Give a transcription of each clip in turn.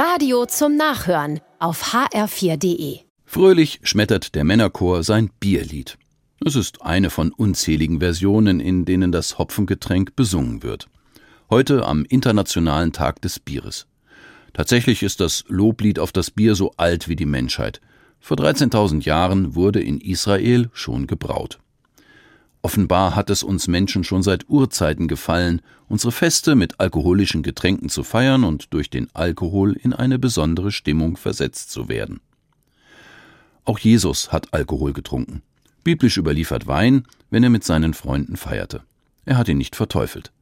Radio zum Nachhören auf hr4.de. Fröhlich schmettert der Männerchor sein Bierlied. Es ist eine von unzähligen Versionen, in denen das Hopfengetränk besungen wird. Heute am Internationalen Tag des Bieres. Tatsächlich ist das Loblied auf das Bier so alt wie die Menschheit. Vor 13.000 Jahren wurde in Israel schon gebraut. Offenbar hat es uns Menschen schon seit Urzeiten gefallen, unsere Feste mit alkoholischen Getränken zu feiern und durch den Alkohol in eine besondere Stimmung versetzt zu werden. Auch Jesus hat Alkohol getrunken. Biblisch überliefert Wein, wenn er mit seinen Freunden feierte. Er hat ihn nicht verteufelt.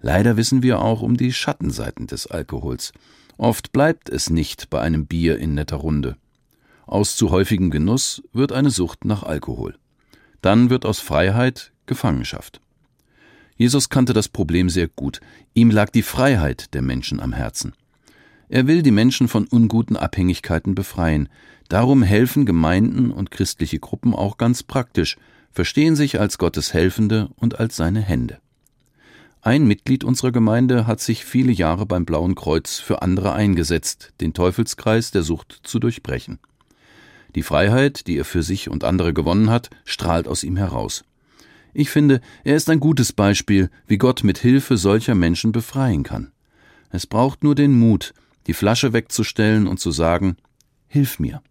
Leider wissen wir auch um die Schattenseiten des Alkohols. Oft bleibt es nicht bei einem Bier in netter Runde. Aus zu häufigem Genuss wird eine Sucht nach Alkohol. Dann wird aus Freiheit Gefangenschaft. Jesus kannte das Problem sehr gut. Ihm lag die Freiheit der Menschen am Herzen. Er will die Menschen von unguten Abhängigkeiten befreien. Darum helfen Gemeinden und christliche Gruppen auch ganz praktisch, verstehen sich als Gottes Helfende und als seine Hände. Ein Mitglied unserer Gemeinde hat sich viele Jahre beim Blauen Kreuz für andere eingesetzt, den Teufelskreis der Sucht zu durchbrechen. Die Freiheit, die er für sich und andere gewonnen hat, strahlt aus ihm heraus. Ich finde, er ist ein gutes Beispiel, wie Gott mit Hilfe solcher Menschen befreien kann. Es braucht nur den Mut, die Flasche wegzustellen und zu sagen, Hilf mir.